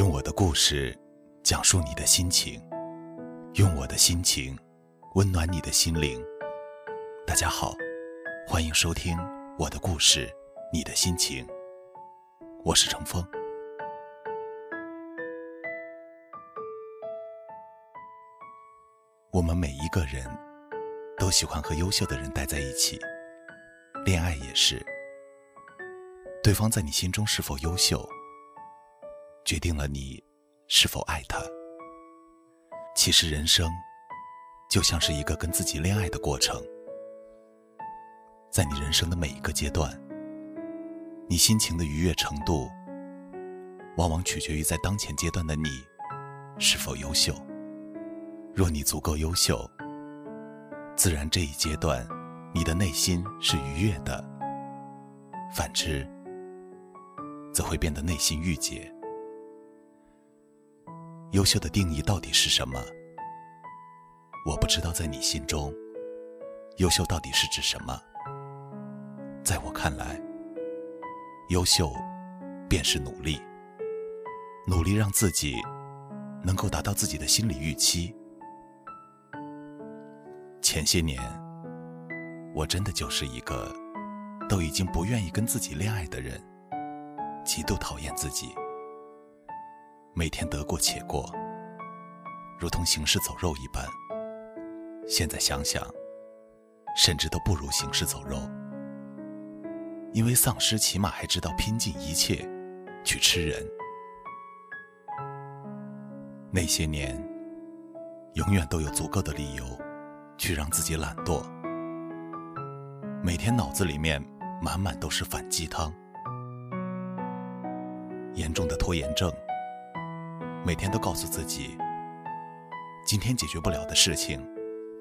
用我的故事讲述你的心情，用我的心情温暖你的心灵。大家好，欢迎收听我的故事，你的心情。我是程峰。我们每一个人都喜欢和优秀的人待在一起，恋爱也是。对方在你心中是否优秀，决定了你是否爱他。其实人生就像是一个跟自己恋爱的过程，在你人生的每一个阶段，你心情的愉悦程度，往往取决于在当前阶段的你是否优秀。若你足够优秀，自然这一阶段你的内心是愉悦的；反之，则会变得内心郁结。优秀的定义到底是什么？我不知道，在你心中，优秀到底是指什么？在我看来，优秀便是努力，努力让自己能够达到自己的心理预期。前些年，我真的就是一个都已经不愿意跟自己恋爱的人，极度讨厌自己，每天得过且过，如同行尸走肉一般。现在想想，甚至都不如行尸走肉，因为丧尸起码还知道拼尽一切去吃人。那些年，永远都有足够的理由。去让自己懒惰，每天脑子里面满满都是反鸡汤，严重的拖延症，每天都告诉自己，今天解决不了的事情，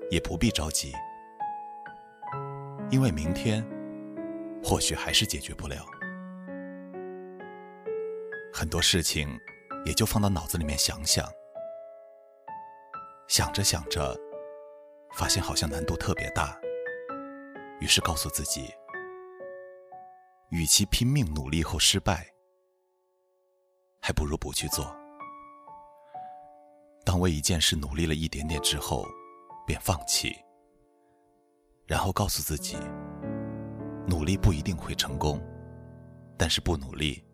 也不必着急，因为明天或许还是解决不了。很多事情也就放到脑子里面想想，想着想着。发现好像难度特别大，于是告诉自己，与其拼命努力后失败，还不如不去做。当为一件事努力了一点点之后，便放弃，然后告诉自己，努力不一定会成功，但是不努力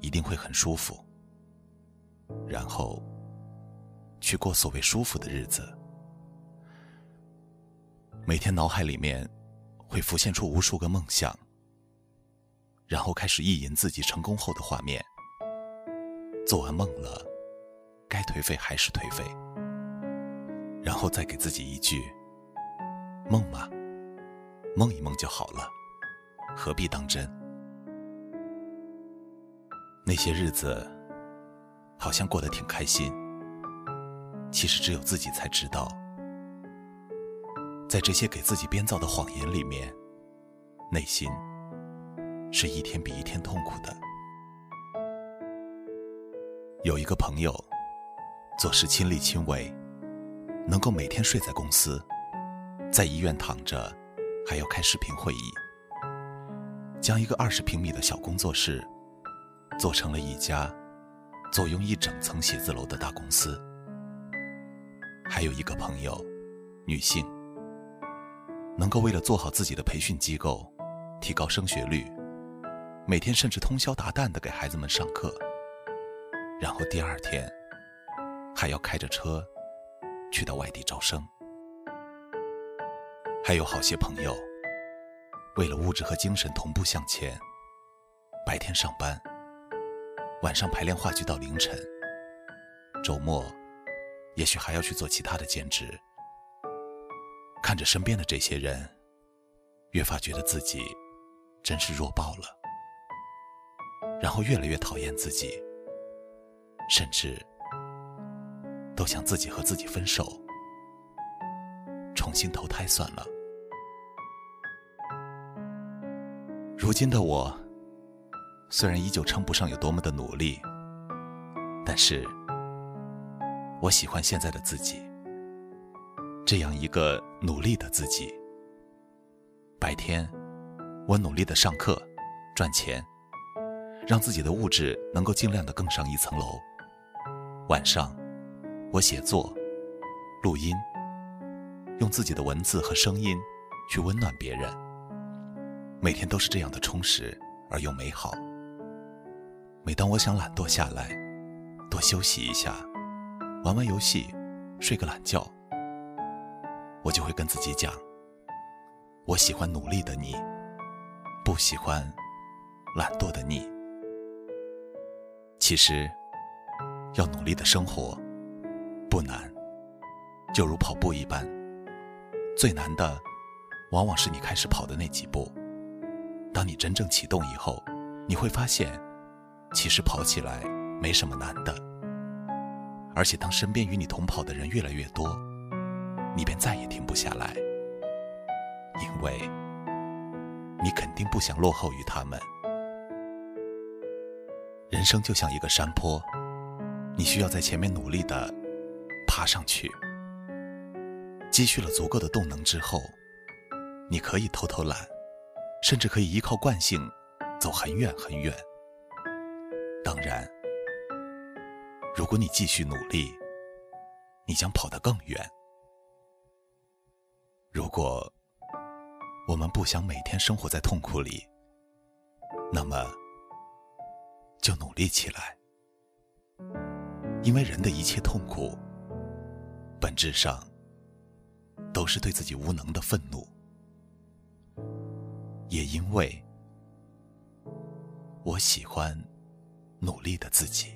一定会很舒服，然后去过所谓舒服的日子。每天脑海里面会浮现出无数个梦想，然后开始意淫自己成功后的画面。做完梦了，该颓废还是颓废，然后再给自己一句：“梦嘛，梦一梦就好了，何必当真？”那些日子好像过得挺开心，其实只有自己才知道。在这些给自己编造的谎言里面，内心是一天比一天痛苦的。有一个朋友，做事亲力亲为，能够每天睡在公司，在医院躺着，还要开视频会议，将一个二十平米的小工作室做成了一家坐拥一整层写字楼的大公司。还有一个朋友，女性。能够为了做好自己的培训机构，提高升学率，每天甚至通宵达旦的给孩子们上课，然后第二天还要开着车去到外地招生。还有好些朋友，为了物质和精神同步向前，白天上班，晚上排练话剧到凌晨，周末也许还要去做其他的兼职。看着身边的这些人，越发觉得自己真是弱爆了，然后越来越讨厌自己，甚至都想自己和自己分手，重新投胎算了。如今的我，虽然依旧称不上有多么的努力，但是我喜欢现在的自己。这样一个努力的自己，白天我努力的上课赚钱，让自己的物质能够尽量的更上一层楼。晚上，我写作、录音，用自己的文字和声音去温暖别人。每天都是这样的充实而又美好。每当我想懒惰下来，多休息一下，玩玩游戏，睡个懒觉，我就会跟自己讲：我喜欢努力的你，不喜欢懒惰的你。其实，要努力的生活不难，就如跑步一般，最难的往往是你开始跑的那几步。当你真正启动以后，你会发现，其实跑起来没什么难的。而且，当身边与你同跑的人越来越多，你便再也停不下来，因为你肯定不想落后于他们。人生就像一个山坡，你需要在前面努力的爬上去。积蓄了足够的动能之后，你可以偷偷懒，甚至可以依靠惯性走很远很远。当然，如果你继续努力，你将跑得更远。如果我们不想每天生活在痛苦里，那么。就努力起来，因为人的一切痛苦，本质上都是对自己无能的愤怒，也因为我喜欢努力的自己。